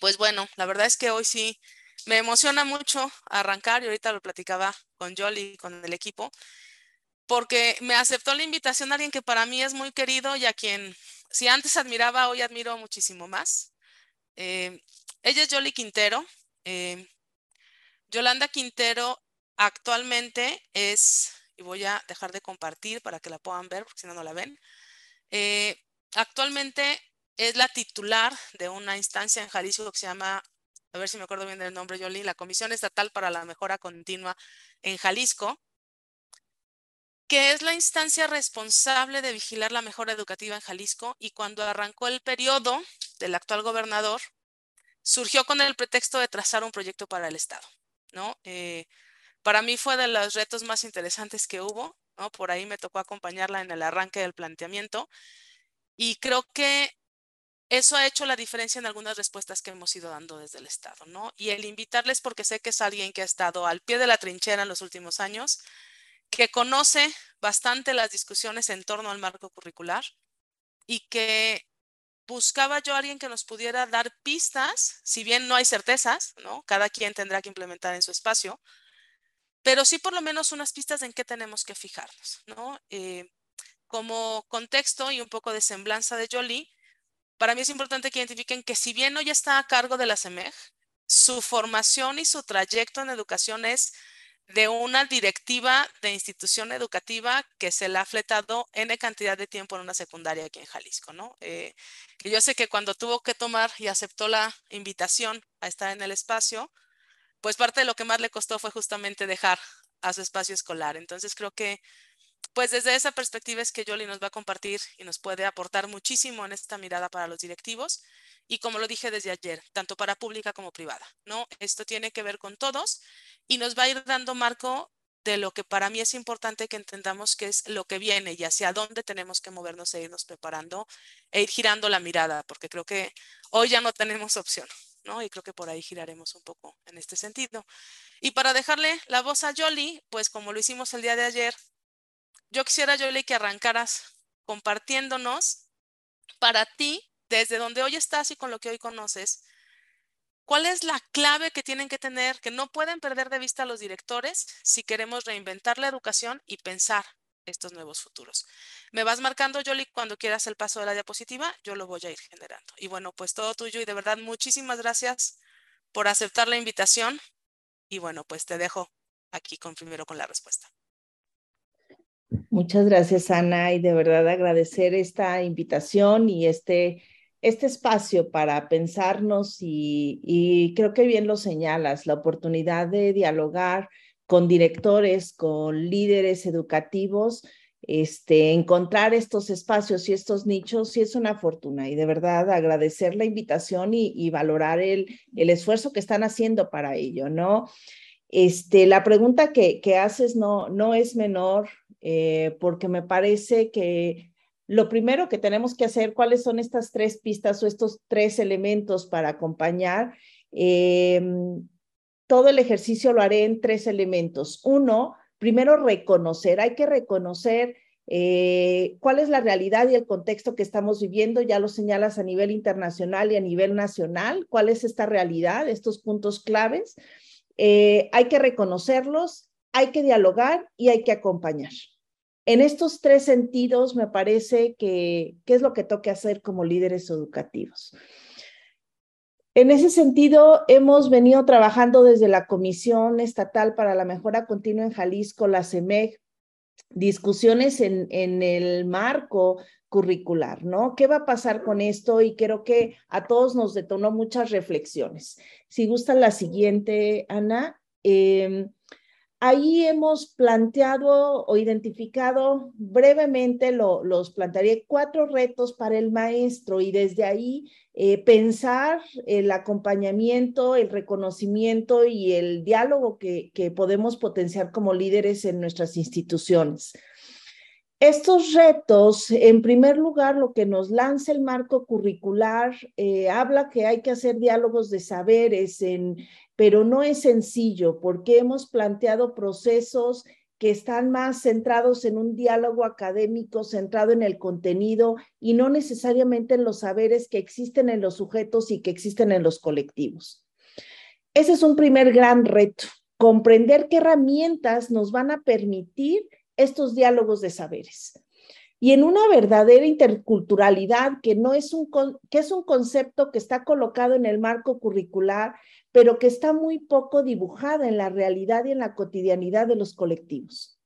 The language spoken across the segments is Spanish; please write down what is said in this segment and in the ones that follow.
pues bueno, la verdad es que hoy sí me emociona mucho arrancar y ahorita lo platicaba con Jolly, con el equipo, porque me aceptó la invitación a alguien que para mí es muy querido y a quien si antes admiraba, hoy admiro muchísimo más. Eh, ella es Jolly Quintero. Eh, Yolanda Quintero actualmente es, y voy a dejar de compartir para que la puedan ver, porque si no, no la ven. Eh, actualmente es la titular de una instancia en Jalisco que se llama, a ver si me acuerdo bien del nombre, Yoli, la Comisión Estatal para la Mejora Continua en Jalisco, que es la instancia responsable de vigilar la mejora educativa en Jalisco y cuando arrancó el periodo del actual gobernador, surgió con el pretexto de trazar un proyecto para el Estado, ¿no? Eh, para mí fue de los retos más interesantes que hubo, ¿no? Por ahí me tocó acompañarla en el arranque del planteamiento y creo que eso ha hecho la diferencia en algunas respuestas que hemos ido dando desde el Estado, ¿no? Y el invitarles porque sé que es alguien que ha estado al pie de la trinchera en los últimos años, que conoce bastante las discusiones en torno al marco curricular y que buscaba yo a alguien que nos pudiera dar pistas, si bien no hay certezas, ¿no? Cada quien tendrá que implementar en su espacio, pero sí por lo menos unas pistas en qué tenemos que fijarnos, ¿no? Eh, como contexto y un poco de semblanza de Jolie, para mí es importante que identifiquen que si bien hoy está a cargo de la CEMEG, su formación y su trayecto en educación es de una directiva de institución educativa que se le ha fletado N cantidad de tiempo en una secundaria aquí en Jalisco, ¿no? Eh, yo sé que cuando tuvo que tomar y aceptó la invitación a estar en el espacio, pues parte de lo que más le costó fue justamente dejar a su espacio escolar. Entonces creo que pues desde esa perspectiva es que Yoli nos va a compartir y nos puede aportar muchísimo en esta mirada para los directivos y como lo dije desde ayer, tanto para pública como privada, ¿no? Esto tiene que ver con todos y nos va a ir dando marco de lo que para mí es importante que entendamos que es lo que viene y hacia dónde tenemos que movernos e irnos preparando e ir girando la mirada, porque creo que hoy ya no tenemos opción, ¿no? Y creo que por ahí giraremos un poco en este sentido. Y para dejarle la voz a Yoli, pues como lo hicimos el día de ayer, yo quisiera, Jolie, que arrancaras compartiéndonos para ti, desde donde hoy estás y con lo que hoy conoces, ¿cuál es la clave que tienen que tener, que no pueden perder de vista los directores si queremos reinventar la educación y pensar estos nuevos futuros? Me vas marcando, Jolie, cuando quieras el paso de la diapositiva, yo lo voy a ir generando. Y bueno, pues todo tuyo y de verdad muchísimas gracias por aceptar la invitación. Y bueno, pues te dejo aquí con primero con la respuesta. Muchas gracias, Ana, y de verdad agradecer esta invitación y este, este espacio para pensarnos y, creo que bien lo señalas, la oportunidad de dialogar con directores, con líderes educativos, este, encontrar estos espacios y estos nichos sí es una fortuna y de verdad agradecer la invitación y, y valorar el, el esfuerzo que están haciendo para ello, ¿no? Este, la pregunta que, que haces no, no es menor, eh, porque me parece que lo primero que tenemos que hacer, cuáles son estas tres pistas o estos tres elementos para acompañar. Em, todo el ejercicio lo haré en tres elementos. Uno, primero reconocer, hay que reconocer eh, cuál es la realidad y el contexto que estamos viviendo, ya lo señalas a nivel internacional y a nivel nacional, cuál es esta realidad, estos puntos claves. Eh, hay que reconocerlos, hay que dialogar y hay que acompañar. En estos tres sentidos me parece que, ¿qué es lo que toca hacer como líderes educativos? En ese sentido, hemos venido trabajando desde la Comisión Estatal para la Mejora Continua en Jalisco, la CEMEG, discusiones en, en el marco curricular, ¿no? ¿Qué va a pasar con esto? Y creo que a todos nos detonó muchas reflexiones. Si gusta la siguiente, Ana. Eh, ahí hemos planteado o identificado brevemente, lo, los plantearé cuatro retos para el maestro y desde ahí eh, pensar el acompañamiento, el reconocimiento y el diálogo que, que podemos potenciar como líderes en nuestras instituciones. Estos retos, en primer lugar, lo que nos lanza el marco curricular, eh, habla que hay que hacer diálogos de saberes, en, pero no es sencillo porque hemos planteado procesos que están más centrados en un diálogo académico, centrado en el contenido y no necesariamente en los saberes que existen en los sujetos y que existen en los colectivos. Ese es un primer gran reto, comprender qué herramientas nos van a permitir estos diálogos de saberes. Y en una verdadera interculturalidad que no es un que es un concepto que está colocado en el marco curricular, pero que está muy poco dibujada en la realidad y en la cotidianidad de los colectivos.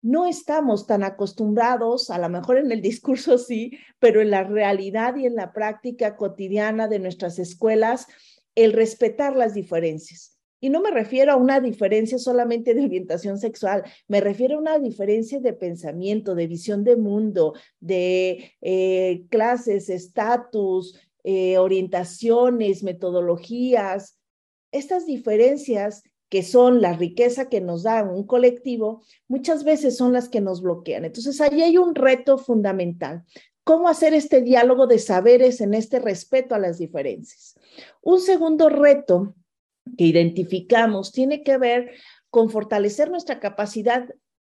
No estamos tan acostumbrados, a lo mejor en el discurso sí, pero en la realidad y en la práctica cotidiana de nuestras escuelas, el respetar las diferencias. Y no me refiero a una diferencia solamente de orientación sexual, me refiero a una diferencia de pensamiento, de visión de mundo, de eh, clases, estatus, eh, orientaciones, metodologías. Estas diferencias que son la riqueza que nos da un colectivo, muchas veces son las que nos bloquean. Entonces, ahí hay un reto fundamental. ¿Cómo hacer este diálogo de saberes en este respeto a las diferencias? Un segundo reto que identificamos tiene que ver con fortalecer nuestra capacidad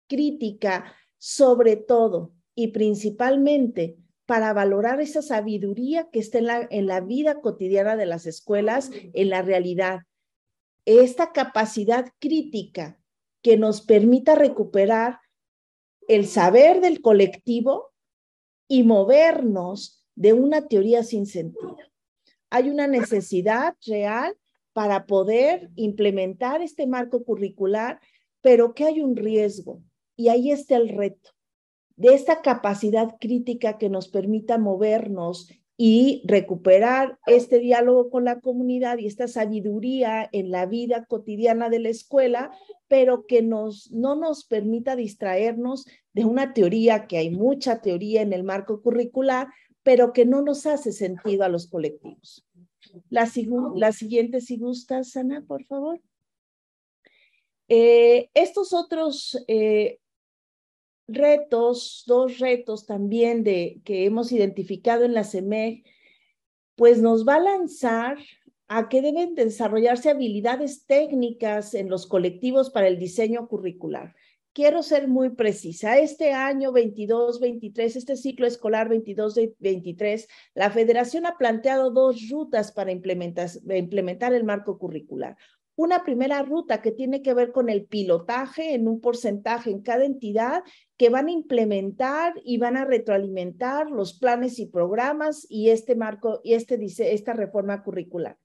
crítica, sobre todo y principalmente para valorar esa sabiduría que está en la, en la vida cotidiana de las escuelas, en la realidad. Esta capacidad crítica que nos permita recuperar el saber del colectivo y movernos de una teoría sin sentido. Hay una necesidad real para poder implementar este marco curricular, pero que hay un riesgo y ahí está el reto de esta capacidad crítica que nos permita movernos y recuperar este diálogo con la comunidad y esta sabiduría en la vida cotidiana de la escuela, pero que nos, no nos permita distraernos de una teoría, que hay mucha teoría en el marco curricular, pero que no nos hace sentido a los colectivos. La, siguiente, si gusta, Sana, por favor. Eh, estos otros eh, retos, dos retos también de, que hemos identificado en la CEMEG, pues nos va a lanzar a que deben desarrollarse habilidades técnicas en los colectivos para el diseño curricular quiero ser muy precisa. Este año 22-23, este ciclo escolar 22-23, la federación ha planteado dos rutas para implementar, el marco curricular. Una primera ruta que tiene que ver con el pilotaje en un porcentaje en cada entidad que van a implementar y van a retroalimentar los planes y programas y este marco y este dice esta reforma curricular.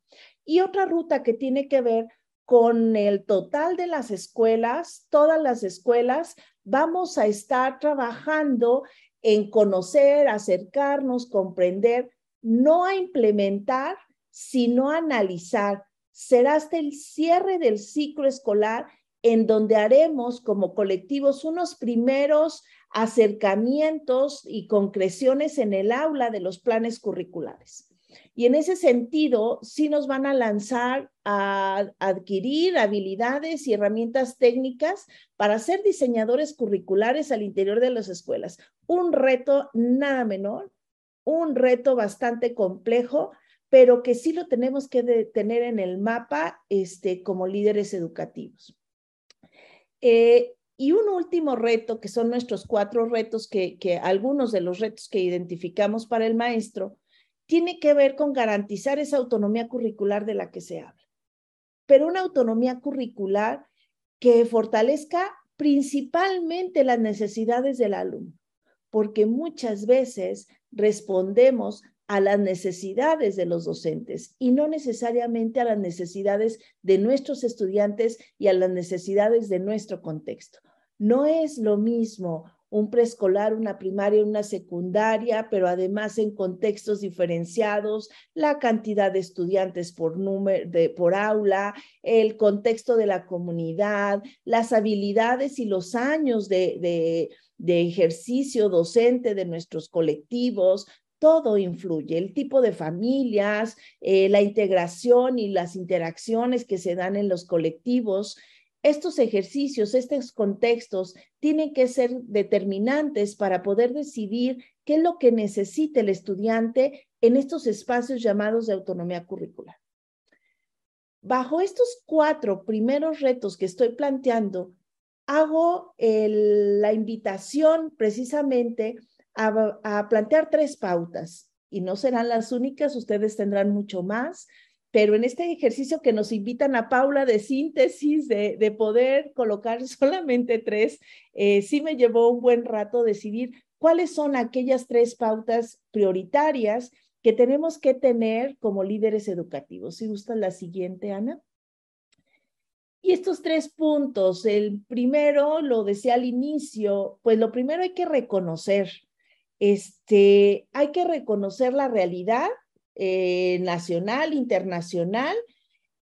Y otra ruta que tiene que ver con el total de las escuelas, todas las escuelas, vamos a estar trabajando en conocer, acercarnos, comprender, no a implementar, sino a analizar. Será hasta el cierre del ciclo escolar en donde haremos como colectivos unos primeros acercamientos y concreciones en el aula de los planes curriculares. Y en ese sentido, sí nos van a lanzar a adquirir habilidades y herramientas técnicas para ser diseñadores curriculares al interior de las escuelas. Un reto nada menor, un reto bastante complejo, pero que sí lo tenemos que tener en el mapa este, como líderes educativos. Eh, y un último reto, que son nuestros cuatro retos, que, que algunos de los retos que identificamos para el maestro, tiene que ver con garantizar esa autonomía curricular de la que se habla, pero una autonomía curricular que fortalezca principalmente las necesidades del alumno, porque muchas veces respondemos a las necesidades de los docentes y no necesariamente a las necesidades de nuestros estudiantes y a las necesidades de nuestro contexto. No es lo mismo un preescolar, una primaria, una secundaria, pero además en contextos diferenciados, la cantidad de estudiantes por, número, de, por aula, el contexto de la comunidad, las habilidades y los años de, de, ejercicio docente de nuestros colectivos, todo influye, el tipo de familias, eh, la integración y las interacciones que se dan en los colectivos estos ejercicios, estos contextos tienen que ser determinantes para poder decidir qué es lo que necesita el estudiante en estos espacios llamados de autonomía curricular. Bajo estos cuatro primeros retos que estoy planteando, hago la invitación precisamente a, plantear tres pautas y no serán las únicas, ustedes tendrán mucho más, pero en este ejercicio que nos invitan a Paula de síntesis, de, poder colocar solamente tres, eh, sí me llevó un buen rato decidir cuáles son aquellas tres pautas prioritarias que tenemos que tener como líderes educativos. Si gusta la siguiente, Ana. Y estos tres puntos, el primero, lo decía al inicio, pues lo primero hay que reconocer, este, hay que reconocer la realidad eh, nacional, internacional,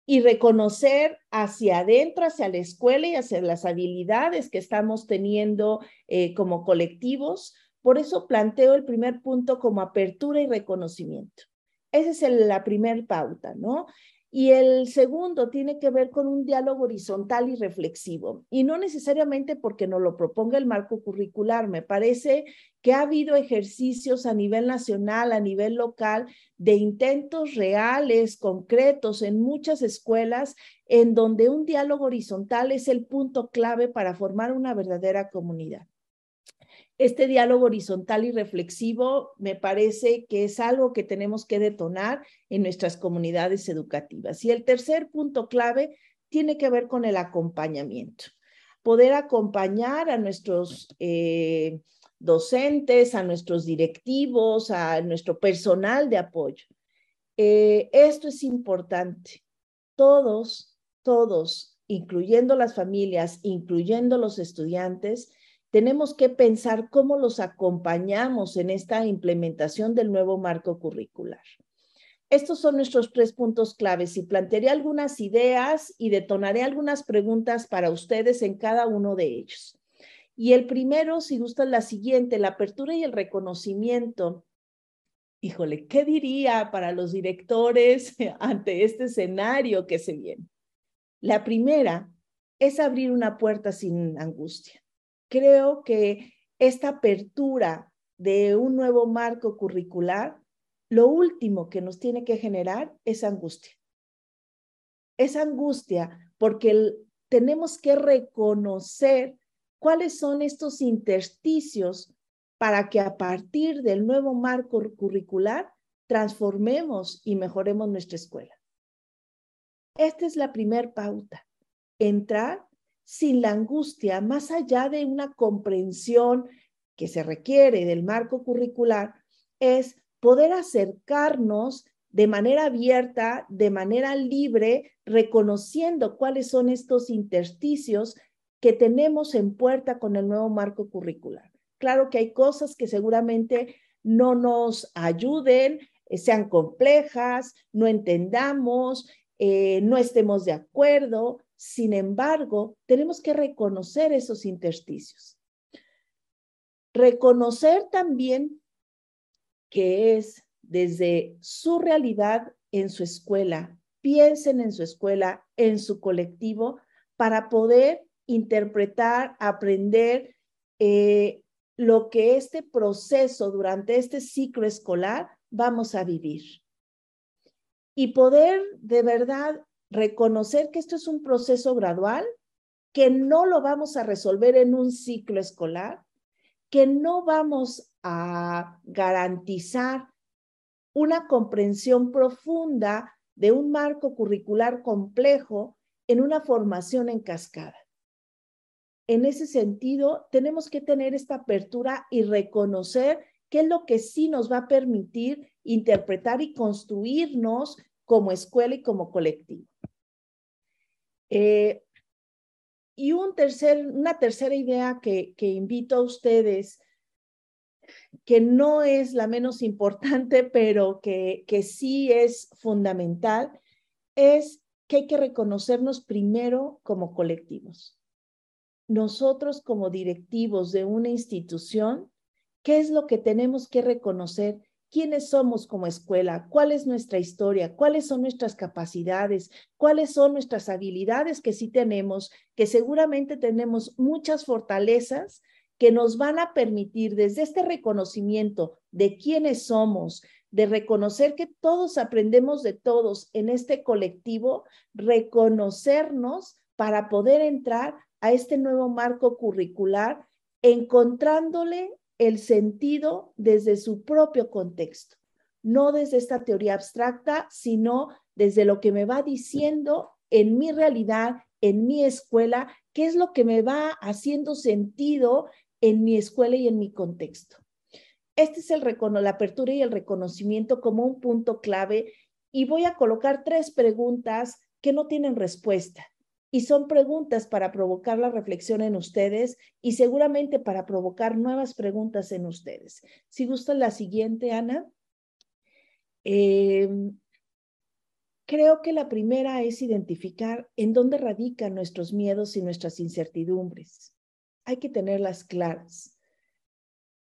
y reconocer hacia adentro, hacia la escuela y hacia las habilidades que estamos teniendo eh, como colectivos. Por eso planteo el primer punto como apertura y reconocimiento. Esa es la primer pauta, ¿no? Y el segundo tiene que ver con un diálogo horizontal y reflexivo. Y no necesariamente porque nos lo proponga el marco curricular. Me parece que ha habido ejercicios a nivel nacional, a nivel local, de intentos reales, concretos en muchas escuelas, en donde un diálogo horizontal es el punto clave para formar una verdadera comunidad. Este diálogo horizontal y reflexivo me parece que es algo que tenemos que detonar en nuestras comunidades educativas. Y el tercer punto clave tiene que ver con el acompañamiento. Poder acompañar a nuestros eh, docentes, a nuestros directivos, a nuestro personal de apoyo. Eh, esto es importante. Todos, todos, incluyendo las familias, incluyendo los estudiantes, tenemos que pensar cómo los acompañamos en esta implementación del nuevo marco curricular. Estos son nuestros tres puntos claves y plantearé algunas ideas y detonaré algunas preguntas para ustedes en cada uno de ellos. Y el primero, si gusta, la siguiente, la apertura y el reconocimiento. Híjole, ¿qué diría para los directores ante este escenario que se viene? La primera es abrir una puerta sin angustia creo que esta apertura de un nuevo marco curricular, lo último que nos tiene que generar es angustia. Es angustia porque tenemos que reconocer cuáles son estos intersticios para que a partir del nuevo marco curricular transformemos y mejoremos nuestra escuela. Esta es la primer pauta, entrar sin la angustia, más allá de una comprensión que se requiere del marco curricular, es poder acercarnos de manera abierta, de manera libre, reconociendo cuáles son estos intersticios que tenemos en puerta con el nuevo marco curricular. Claro que hay cosas que seguramente no nos ayuden, eh, sean complejas, no entendamos, eh, no estemos de acuerdo, sin embargo, tenemos que reconocer esos intersticios. Reconocer también que es desde su realidad en su escuela, piensen en su escuela, en su colectivo, para poder interpretar, aprender eh, lo que este proceso durante este ciclo escolar vamos a vivir. Y poder de verdad reconocer que esto es un proceso gradual, que no lo vamos a resolver en un ciclo escolar, que no vamos a garantizar una comprensión profunda de un marco curricular complejo en una formación en cascada. En ese sentido, tenemos que tener esta apertura y reconocer qué es lo que sí nos va a permitir interpretar y construirnos como escuela y como colectivo. Eh, y un tercer, una tercera idea que, que invito a ustedes, que no es la menos importante, pero que, que sí es fundamental, es que hay que reconocernos primero como colectivos. Nosotros como directivos de una institución, ¿qué es lo que tenemos que reconocer quiénes somos como escuela, cuál es nuestra historia, cuáles son nuestras capacidades, cuáles son nuestras habilidades que sí tenemos, que seguramente tenemos muchas fortalezas que nos van a permitir desde este reconocimiento de quiénes somos, de reconocer que todos aprendemos de todos en este colectivo, reconocernos para poder entrar a este nuevo marco curricular, encontrándole el sentido desde su propio contexto, no desde esta teoría abstracta, sino desde lo que me va diciendo en mi realidad, en mi escuela, qué es lo que me va haciendo sentido en mi escuela y en mi contexto. Este es el la apertura y el reconocimiento como un punto clave y voy a colocar tres preguntas que no tienen respuesta y son preguntas para provocar la reflexión en ustedes y seguramente para provocar nuevas preguntas en ustedes. Si gusta la siguiente, Ana. Em, creo que la primera es identificar en dónde radican nuestros miedos y nuestras incertidumbres. Hay que tenerlas claras.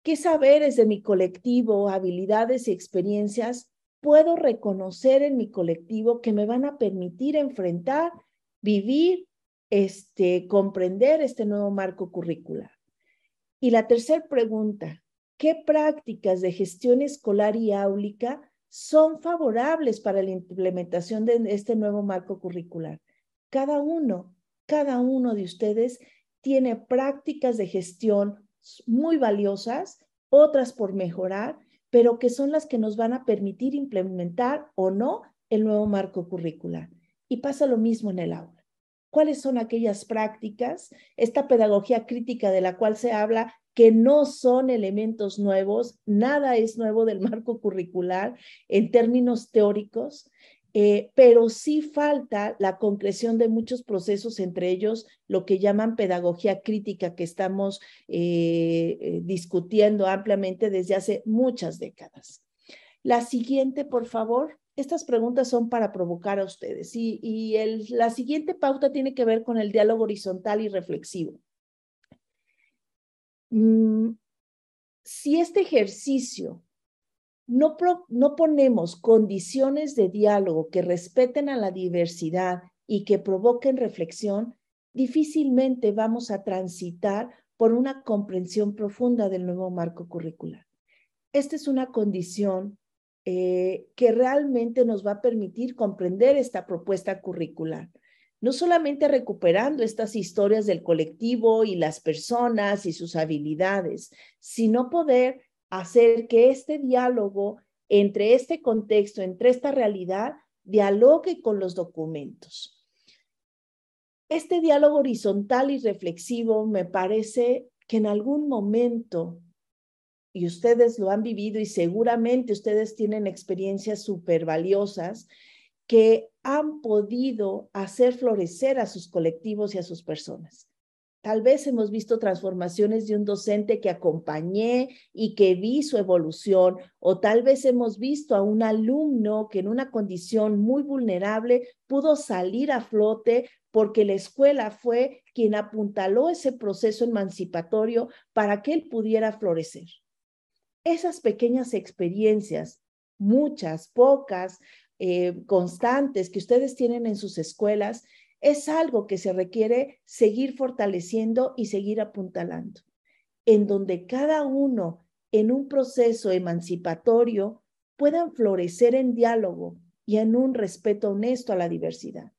¿Qué saberes de mi colectivo, habilidades y experiencias puedo reconocer en mi colectivo que me van a permitir enfrentar, vivir, este, comprender este nuevo marco curricular? Y la tercera pregunta, ¿qué prácticas de gestión escolar y áulica son favorables para la implementación de este nuevo marco curricular? Cada uno, cada uno de ustedes tiene prácticas de gestión muy valiosas, otras por mejorar, pero que son las que nos van a permitir implementar o no el nuevo marco curricular. Y pasa lo mismo en el aula. ¿Cuáles son aquellas prácticas, esta pedagogía crítica de la cual se habla, que no son elementos nuevos, nada es nuevo del marco curricular en términos teóricos, eh, pero sí falta la concreción de muchos procesos, entre ellos lo que llaman pedagogía crítica, que estamos eh, eh, discutiendo ampliamente desde hace muchas décadas. La siguiente, por favor. Estas preguntas son para provocar a ustedes y, la siguiente pauta tiene que ver con el diálogo horizontal y reflexivo. Mm, si este ejercicio no, no ponemos condiciones de diálogo que respeten a la diversidad y que provoquen reflexión, difícilmente vamos a transitar por una comprensión profunda del nuevo marco curricular. Esta es una condición eh, que realmente nos va a permitir comprender esta propuesta curricular. No solamente recuperando estas historias del colectivo y las personas y sus habilidades, sino poder hacer que este diálogo entre este contexto, entre esta realidad, dialogue con los documentos. Este diálogo horizontal y reflexivo me parece que en algún momento, y ustedes lo han vivido y seguramente ustedes tienen experiencias súper valiosas, que han podido hacer florecer a sus colectivos y a sus personas. Tal vez hemos visto transformaciones de un docente que acompañé y que vi su evolución, o tal vez hemos visto a un alumno que en una condición muy vulnerable pudo salir a flote porque la escuela fue quien apuntaló ese proceso emancipatorio para que él pudiera florecer. Esas pequeñas experiencias, muchas, pocas, eh, constantes que ustedes tienen en sus escuelas, es algo que se requiere seguir fortaleciendo y seguir apuntalando, en donde cada uno en un proceso emancipatorio puedan florecer en diálogo y en un respeto honesto a la diversidad.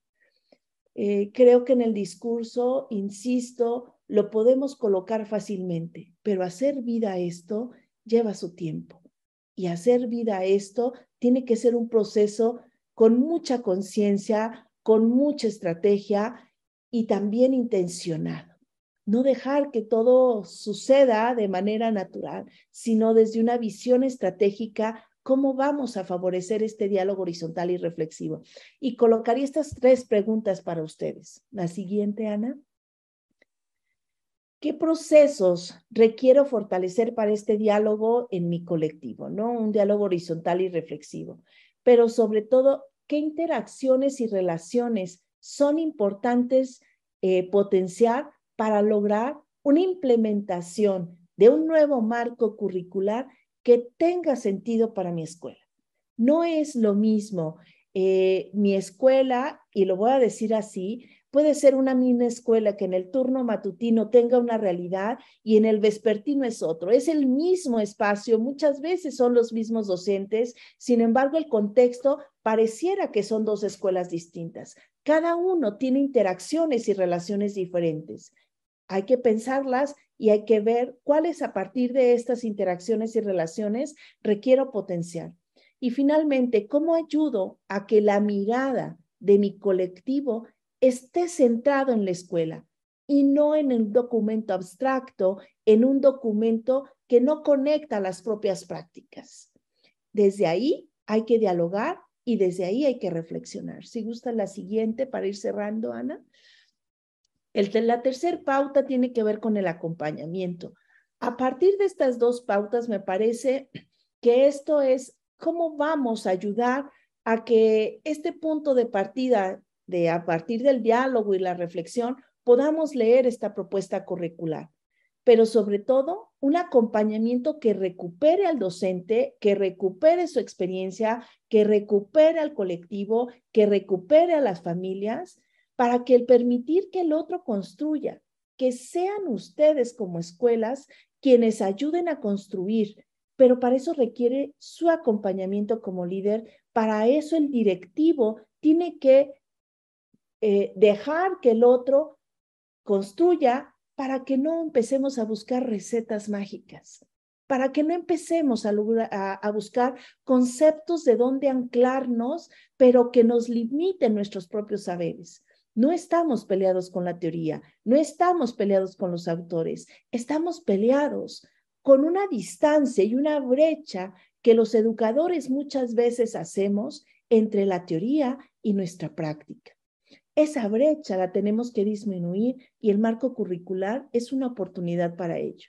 Eh, creo que en el discurso, insisto, lo podemos colocar fácilmente, pero hacer vida a esto lleva su tiempo. Y hacer vida a esto tiene que ser un proceso con mucha conciencia, con mucha estrategia y también intencionado. No dejar que todo suceda de manera natural, sino desde una visión estratégica, cómo vamos a favorecer este diálogo horizontal y reflexivo. Y colocaría estas tres preguntas para ustedes. La siguiente, Ana. ¿Qué procesos requiero fortalecer para este diálogo en mi colectivo? ¿no? Un diálogo horizontal y reflexivo. Pero sobre todo, qué interacciones y relaciones son importantes eh, potenciar para lograr una implementación de un nuevo marco curricular que tenga sentido para mi escuela. No es lo mismo eh, mi escuela, y lo voy a decir así, puede ser una misma escuela que en el turno matutino tenga una realidad y en el vespertino es otro. Es el mismo espacio, muchas veces son los mismos docentes, sin embargo el contexto pareciera que son dos escuelas distintas. Cada uno tiene interacciones y relaciones diferentes. Hay que pensarlas y hay que ver cuáles a partir de estas interacciones y relaciones requiero potenciar. Y finalmente, ¿cómo ayudo a que la mirada de mi colectivo esté centrado en la escuela y no en un documento abstracto, en un documento que no conecta las propias prácticas. Desde ahí hay que dialogar y desde ahí hay que reflexionar. Si gusta la siguiente para ir cerrando, Ana. El, la tercera pauta tiene que ver con el acompañamiento. A partir de estas dos pautas, me parece que esto es cómo vamos a ayudar a que este punto de partida de a partir del diálogo y la reflexión podamos leer esta propuesta curricular, pero sobre todo un acompañamiento que recupere al docente, que recupere su experiencia, que recupere al colectivo, que recupere a las familias, para que el permitir que el otro construya, que sean ustedes como escuelas quienes ayuden a construir, pero para eso requiere su acompañamiento como líder, para eso el directivo tiene que eh, dejar que el otro construya para que no empecemos a buscar recetas mágicas, para que no empecemos a, a, buscar conceptos de dónde anclarnos, pero que nos limiten nuestros propios saberes. No estamos peleados con la teoría, no estamos peleados con los autores, estamos peleados con una distancia y una brecha que los educadores muchas veces hacemos entre la teoría y nuestra práctica. Esa brecha la tenemos que disminuir y el marco curricular es una oportunidad para ello.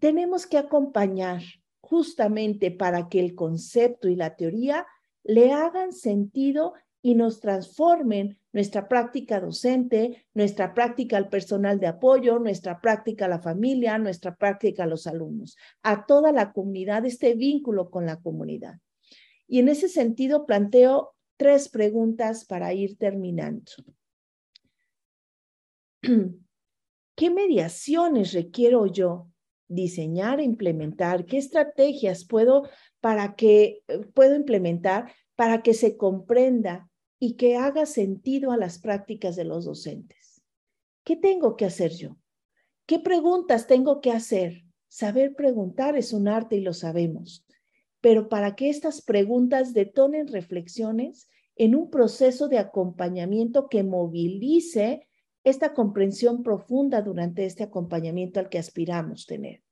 Tenemos que acompañar justamente para que el concepto y la teoría le hagan sentido y nos transformen nuestra práctica docente, nuestra práctica al personal de apoyo, nuestra práctica a la familia, nuestra práctica a los alumnos, a toda la comunidad, este vínculo con la comunidad. Y en ese sentido planteo tres preguntas para ir terminando. ¿Qué mediaciones requiero yo diseñar e implementar? ¿Qué estrategias puedo para que eh, puedo implementar para que se comprenda y que haga sentido a las prácticas de los docentes? ¿Qué tengo que hacer yo? ¿Qué preguntas tengo que hacer? Saber preguntar es un arte y lo sabemos pero para que estas preguntas detonen reflexiones en un proceso de acompañamiento que movilice esta comprensión profunda durante este acompañamiento al que aspiramos tener.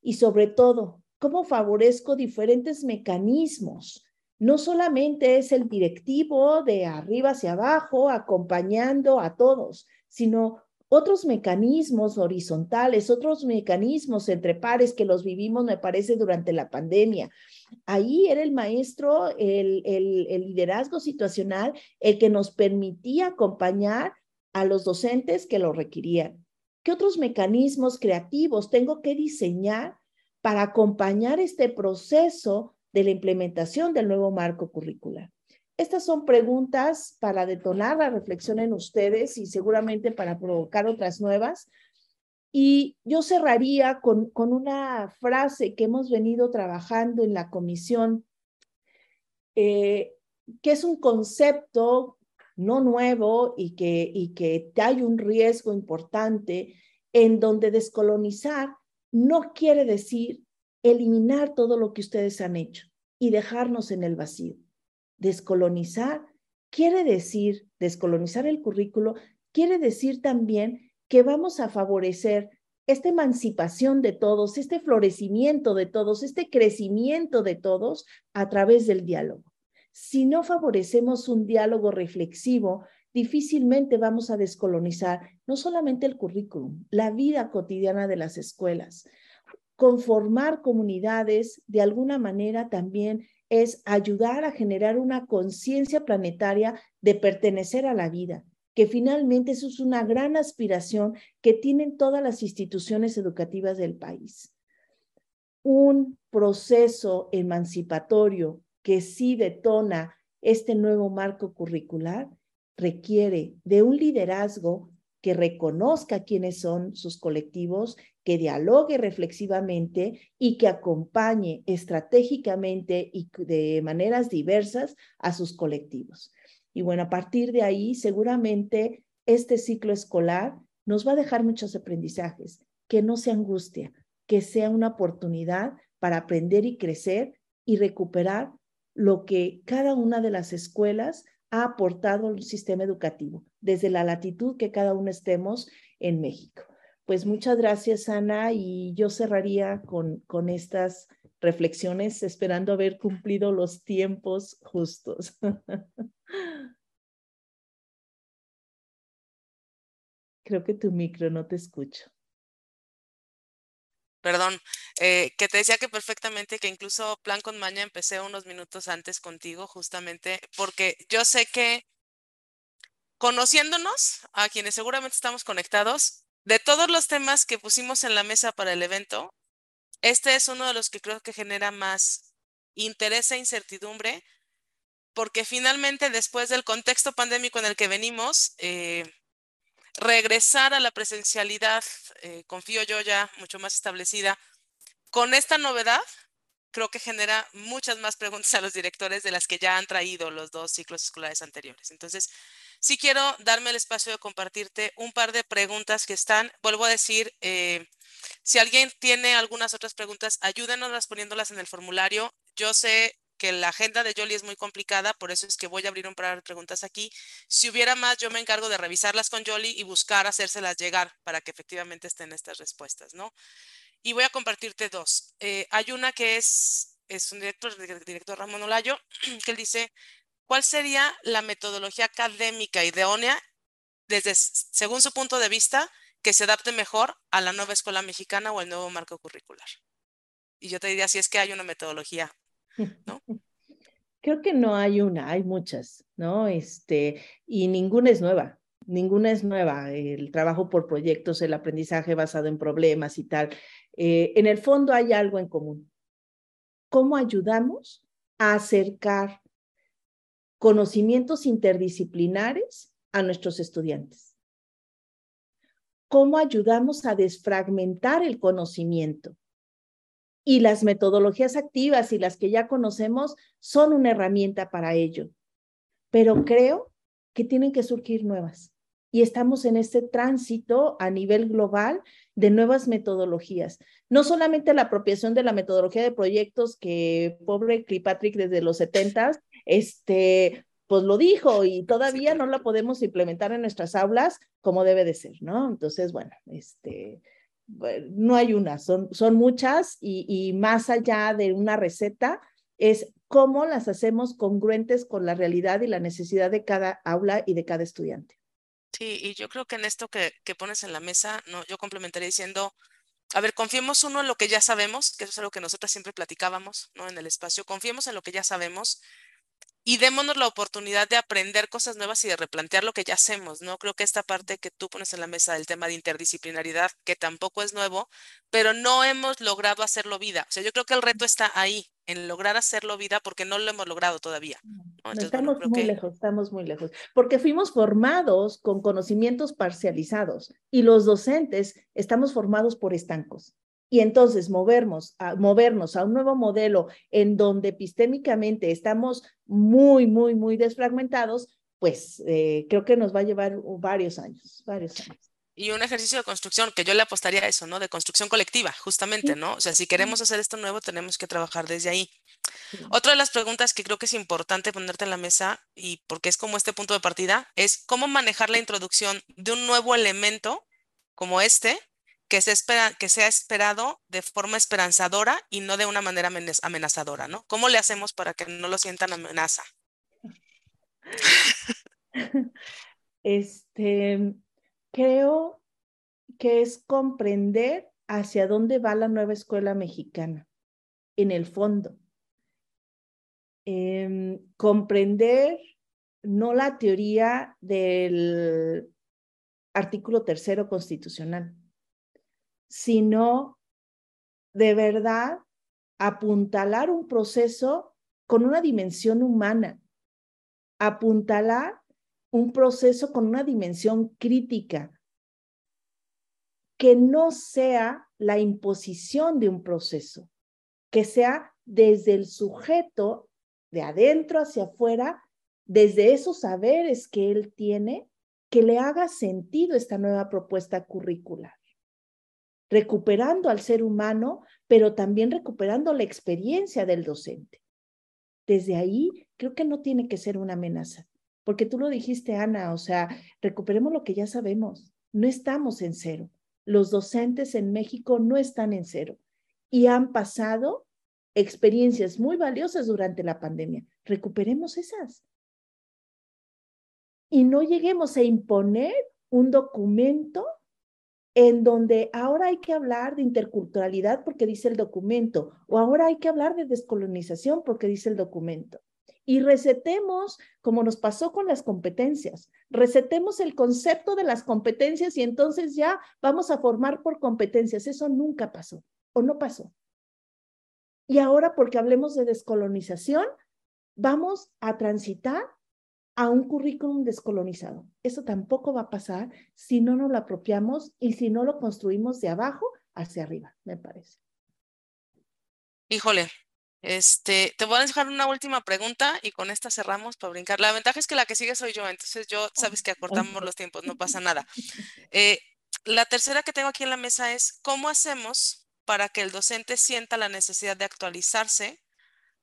Y sobre todo, cómo favorezco diferentes mecanismos. No solamente es el directivo de arriba hacia abajo acompañando a todos, sino otros mecanismos horizontales, otros mecanismos entre pares que los vivimos, me parece, durante la pandemia. Ahí era el maestro, el, el, liderazgo situacional, el que nos permitía acompañar a los docentes que lo requerían. ¿Qué otros mecanismos creativos tengo que diseñar para acompañar este proceso de la implementación del nuevo marco curricular? Estas son preguntas para detonar la reflexión en ustedes y seguramente para provocar otras nuevas. Y yo cerraría con, con una frase que hemos venido trabajando en la comisión, eh, que es un concepto no nuevo y que, y que hay un riesgo importante en donde descolonizar no quiere decir eliminar todo lo que ustedes han hecho y dejarnos en el vacío descolonizar quiere decir, descolonizar el currículo, quiere decir también que vamos a favorecer esta emancipación de todos, este florecimiento de todos, este crecimiento de todos a través del diálogo. Si no favorecemos un diálogo reflexivo, difícilmente vamos a descolonizar no solamente el currículum, la vida cotidiana de las escuelas. Conformar comunidades de alguna manera también es ayudar a generar una conciencia planetaria de pertenecer a la vida, que finalmente eso es una gran aspiración que tienen todas las instituciones educativas del país. Un proceso emancipatorio que sí detona este nuevo marco curricular requiere de un liderazgo que reconozca quiénes son sus colectivos, que dialogue reflexivamente y que acompañe estratégicamente y de maneras diversas a sus colectivos. Y bueno, a partir de ahí, seguramente este ciclo escolar nos va a dejar muchos aprendizajes, que no se angustia, que sea una oportunidad para aprender y crecer y recuperar lo que cada una de las escuelas ha aportado al sistema educativo, desde la latitud que cada uno estemos en México. Pues muchas gracias, Ana, y yo cerraría con, con estas reflexiones esperando haber cumplido los tiempos justos. Creo que tu micro no te escucho. Perdón, eh, que te decía que perfectamente que incluso Plan con Maña empecé unos minutos antes contigo, justamente porque yo sé que conociéndonos, a quienes seguramente estamos conectados, de todos los temas que pusimos en la mesa para el evento, este es uno de los que creo que genera más interés e incertidumbre, porque finalmente después del contexto pandémico en el que venimos, eh, regresar a la presencialidad, eh, confío yo ya mucho más establecida, con esta novedad, creo que genera muchas más preguntas a los directores de las que ya han traído los dos ciclos escolares anteriores. Entonces, sí quiero darme el espacio de compartirte un par de preguntas que están, vuelvo a decir, eh, si alguien tiene algunas otras preguntas, ayúdenos poniéndolas en el formulario. Yo sé que la agenda de Jolly es muy complicada, por eso es que voy a abrir un par de preguntas aquí. Si hubiera más, yo me encargo de revisarlas con Jolly y buscar hacérselas llegar para que efectivamente estén estas respuestas, ¿no? Y voy a compartirte dos. Eh, hay una que es, es un director, el director Ramón Olayo, que él dice, ¿cuál sería la metodología académica idónea desde, según su punto de vista, que se adapte mejor a la nueva escuela mexicana o el nuevo marco curricular? Y yo te diría si es que hay una metodología Creo que no hay una, hay muchas, ¿no? Este, y ninguna es nueva, ninguna es nueva. El trabajo por proyectos, el aprendizaje basado en problemas y tal. Eh, en el fondo hay algo en común. ¿Cómo ayudamos a acercar conocimientos interdisciplinares a nuestros estudiantes? ¿Cómo ayudamos a desfragmentar el conocimiento? Y las metodologías activas y las que ya conocemos son una herramienta para ello. Pero creo que tienen que surgir nuevas. Y estamos en este tránsito a nivel global de nuevas metodologías. No solamente la apropiación de la metodología de proyectos que pobre Clipatrick desde los 70 este, pues lo dijo y todavía no la podemos implementar en nuestras aulas como debe de ser, ¿no? Entonces, bueno, este, no hay una, son, son muchas y, más allá de una receta es cómo las hacemos congruentes con la realidad y la necesidad de cada aula y de cada estudiante. Sí, y yo creo que en esto que, que pones en la mesa, no, yo complementaría diciendo, a ver, confiemos uno en lo que ya sabemos, que eso es algo que nosotras siempre platicábamos, ¿no? En el espacio, confiemos en lo que ya sabemos y démonos la oportunidad de aprender cosas nuevas y de replantear lo que ya hacemos, ¿no? Creo que esta parte que tú pones en la mesa del tema de interdisciplinaridad, que tampoco es nuevo, pero no hemos logrado hacerlo vida. O sea, yo creo que el reto está ahí, en lograr hacerlo vida, porque no lo hemos logrado todavía. estamos muy lejos, estamos muy lejos, porque fuimos formados con conocimientos parcializados y los docentes estamos formados por estancos. Y entonces movernos a, movernos a un nuevo modelo en donde epistémicamente estamos muy, muy, muy desfragmentados, pues eh, creo que nos va a llevar varios años, varios años. Y un ejercicio de construcción, que yo le apostaría a eso, ¿no? De construcción colectiva, justamente, ¿no? O sea, si queremos hacer esto nuevo, tenemos que trabajar desde ahí. Otra de las preguntas que creo que es importante ponerte en la mesa, y porque es como este punto de partida, es cómo manejar la introducción de un nuevo elemento como este que, se espera, que sea esperado de forma esperanzadora y no de una manera amenazadora, ¿no? ¿Cómo le hacemos para que no lo sientan amenaza? Este, creo que es comprender hacia dónde va la nueva escuela mexicana, en el fondo. Em, comprender no la teoría del artículo tercero constitucional, sino de verdad apuntalar un proceso con una dimensión humana, apuntalar un proceso con una dimensión crítica, que no sea la imposición de un proceso, que sea desde el sujeto, de adentro hacia afuera, desde esos saberes que él tiene, que le haga sentido esta nueva propuesta curricular, recuperando al ser humano, pero también recuperando la experiencia del docente. Desde ahí, creo que no tiene que ser una amenaza, porque tú lo dijiste, Ana, o sea, recuperemos lo que ya sabemos, no estamos en cero los docentes en México no están en cero y han pasado experiencias muy valiosas durante la pandemia. Recuperemos esas. Y no lleguemos a imponer un documento en donde ahora hay que hablar de interculturalidad porque dice el documento, o ahora hay que hablar de descolonización porque dice el documento y recetemos, como nos pasó con las competencias, recetemos el concepto de las competencias y entonces ya vamos a formar por competencias. Eso nunca pasó o no pasó. Y ahora, porque hablemos de descolonización, vamos a transitar a un currículum descolonizado. Eso tampoco va a pasar si no nos lo apropiamos y si no lo construimos de abajo hacia arriba, me parece. Híjole, este, te voy a dejar una última pregunta y con esta cerramos para brincar. La ventaja es que la que sigue soy yo, entonces yo sabes que acortamos los tiempos, no pasa nada. Eh, la tercera que tengo aquí en la mesa es, ¿cómo hacemos para que el docente sienta la necesidad de actualizarse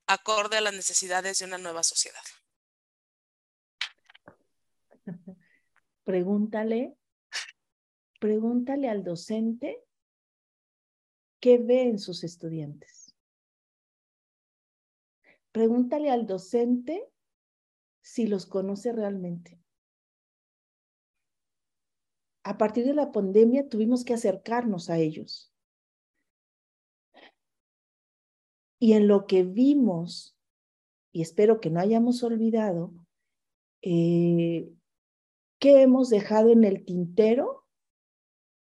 acorde a las necesidades de una nueva sociedad? Pregúntale, pregúntale al docente qué ve en sus estudiantes Pregúntale al docente si los conoce realmente. A partir de la pandemia tuvimos que acercarnos a ellos. Y en lo que vimos, y espero que no hayamos olvidado, eh, ¿qué hemos dejado en el tintero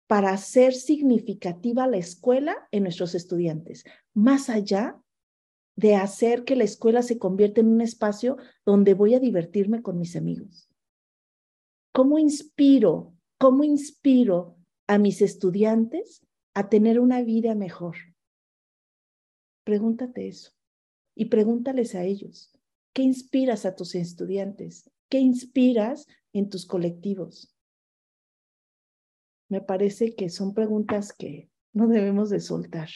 para hacer significativa la escuela en nuestros estudiantes, más allá de hacer que la escuela se convierta en un espacio donde voy a divertirme con mis amigos. ¿Cómo inspiro, cómo inspiro a mis estudiantes a tener una vida mejor? Pregúntate eso y pregúntales a ellos. ¿Qué inspiras a tus estudiantes? ¿Qué inspiras en tus colectivos? Me parece que son preguntas que no debemos de soltar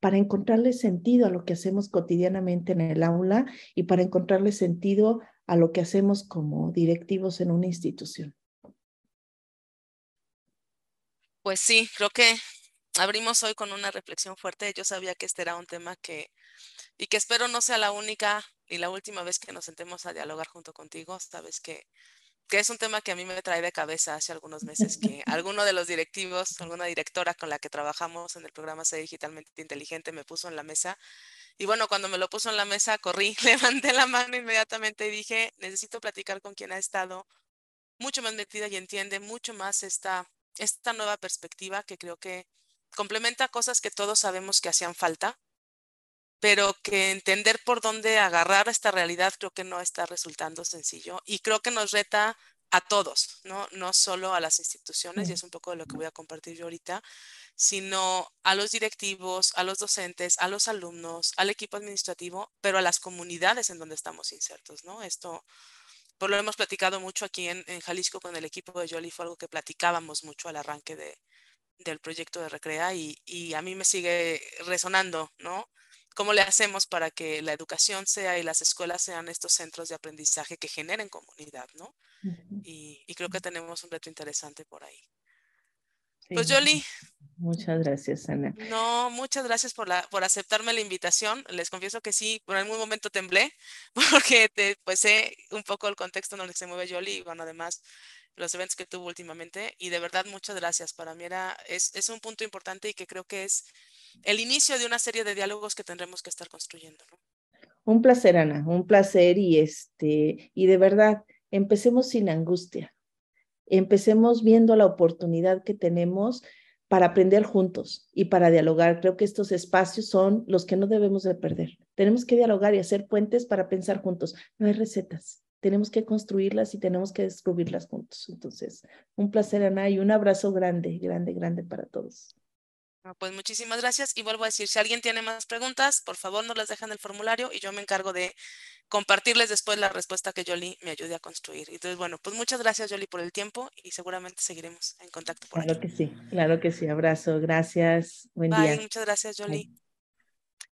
para encontrarle sentido a lo que hacemos cotidianamente en el aula y para encontrarle sentido a lo que hacemos como directivos en una institución. Pues sí, creo que abrimos hoy con una reflexión fuerte. Yo sabía que este era un tema que, y que espero no sea la única y la última vez que nos sentemos a dialogar junto contigo. Sabes que que es un tema que a mí me trae de cabeza hace algunos meses, que alguno de los directivos, alguna directora con la que trabajamos en el programa Ser Digitalmente Inteligente me puso en la mesa. Y bueno, cuando me lo puso en la mesa, corrí, levanté la mano inmediatamente y dije, necesito platicar con quien ha estado mucho más metida y entiende mucho más esta, esta nueva perspectiva que creo que complementa cosas que todos sabemos que hacían falta, pero que entender por dónde agarrar esta realidad creo que no está resultando sencillo y creo que nos reta a todos, ¿no? No solo a las instituciones, y es un poco de lo que voy a compartir yo ahorita, sino a los directivos, a los docentes, a los alumnos, al equipo administrativo, pero a las comunidades en donde estamos insertos, ¿no? Esto, por lo hemos platicado mucho aquí en, Jalisco con el equipo de Yoli, fue algo que platicábamos mucho al arranque de, del proyecto de Recrea y, y a mí me sigue resonando, ¿no? ¿Cómo le hacemos para que la educación sea y las escuelas sean estos centros de aprendizaje que generen comunidad, ¿no? y, creo que tenemos un reto interesante por ahí. pues Yoli. Muchas gracias, Ana. No, muchas gracias por, la, por aceptarme la invitación. Les confieso que sí, por algún momento temblé, porque te, pues sé un poco el contexto en el que se mueve Yoli y bueno, además los eventos que tuvo últimamente. Y de verdad, muchas gracias. Para mí era, es, es un punto importante y que creo que es el inicio de una serie de diálogos que tendremos que estar construyendo. Un placer, Ana, un placer y este, y de verdad, empecemos sin angustia. Empecemos viendo la oportunidad que tenemos para aprender juntos y para dialogar. Creo que estos espacios son los que no debemos de perder. Tenemos que dialogar y hacer puentes para pensar juntos. No hay recetas, tenemos que construirlas y tenemos que descubrirlas juntos. Entonces, un placer, Ana, y un abrazo grande, grande, grande para todos. Pues muchísimas gracias y vuelvo a decir, si alguien tiene más preguntas, por favor no las dejen en el formulario y yo me encargo de compartirles después la respuesta que Yoli me ayude a construir. Entonces, bueno, pues muchas gracias Yoli por el tiempo y seguramente seguiremos en contacto. claro que sí, claro que sí. Abrazo, gracias. Buen Bye, Muchas gracias Yoli.